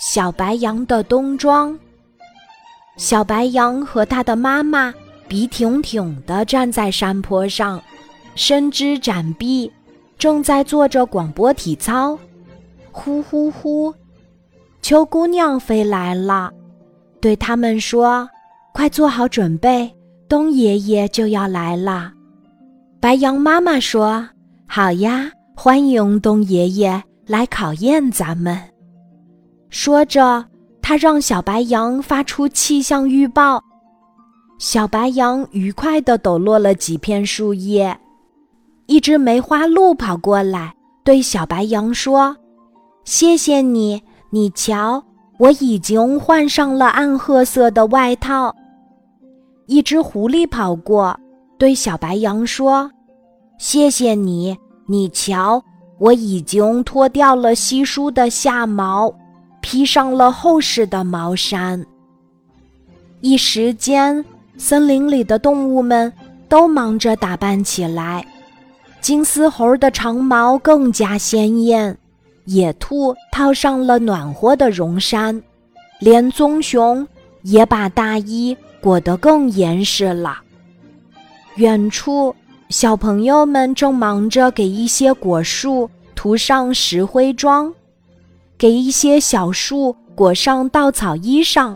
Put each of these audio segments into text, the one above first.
小白羊的冬装。小白羊和它的妈妈笔挺挺地站在山坡上，伸枝展臂，正在做着广播体操。呼呼呼！秋姑娘飞来了，对他们说：“快做好准备，冬爷爷就要来了。”白羊妈妈说：“好呀，欢迎冬爷爷来考验咱们。”说着，他让小白羊发出气象预报。小白羊愉快地抖落了几片树叶。一只梅花鹿跑过来，对小白羊说：“谢谢你，你瞧，我已经换上了暗褐色的外套。”一只狐狸跑过，对小白羊说：“谢谢你，你瞧，我已经脱掉了稀疏的下毛。”披上了厚实的毛衫。一时间，森林里的动物们都忙着打扮起来。金丝猴的长毛更加鲜艳，野兔套上了暖和的绒衫，连棕熊也把大衣裹得更严实了。远处，小朋友们正忙着给一些果树涂上石灰妆。给一些小树裹上稻草衣裳，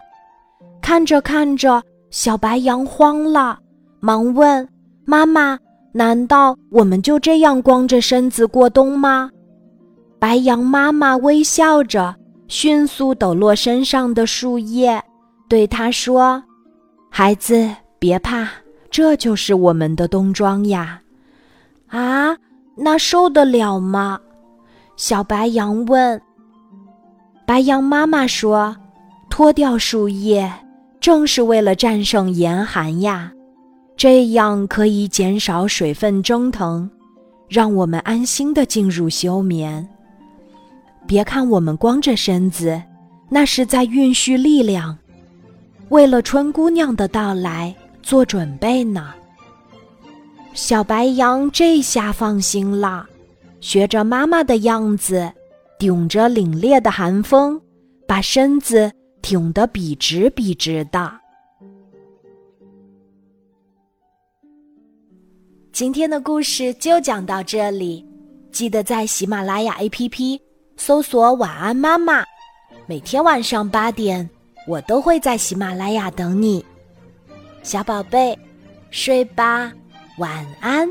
看着看着，小白羊慌了，忙问妈妈：“难道我们就这样光着身子过冬吗？”白羊妈妈微笑着，迅速抖落身上的树叶，对他说：“孩子，别怕，这就是我们的冬装呀。”啊，那受得了吗？小白羊问。白羊妈妈说：“脱掉树叶，正是为了战胜严寒呀，这样可以减少水分蒸腾，让我们安心的进入休眠。别看我们光着身子，那是在蕴蓄力量，为了春姑娘的到来做准备呢。”小白羊这下放心了，学着妈妈的样子。顶着凛冽的寒风，把身子挺得笔直笔直的。今天的故事就讲到这里，记得在喜马拉雅 APP 搜索“晚安妈妈”，每天晚上八点，我都会在喜马拉雅等你，小宝贝，睡吧，晚安。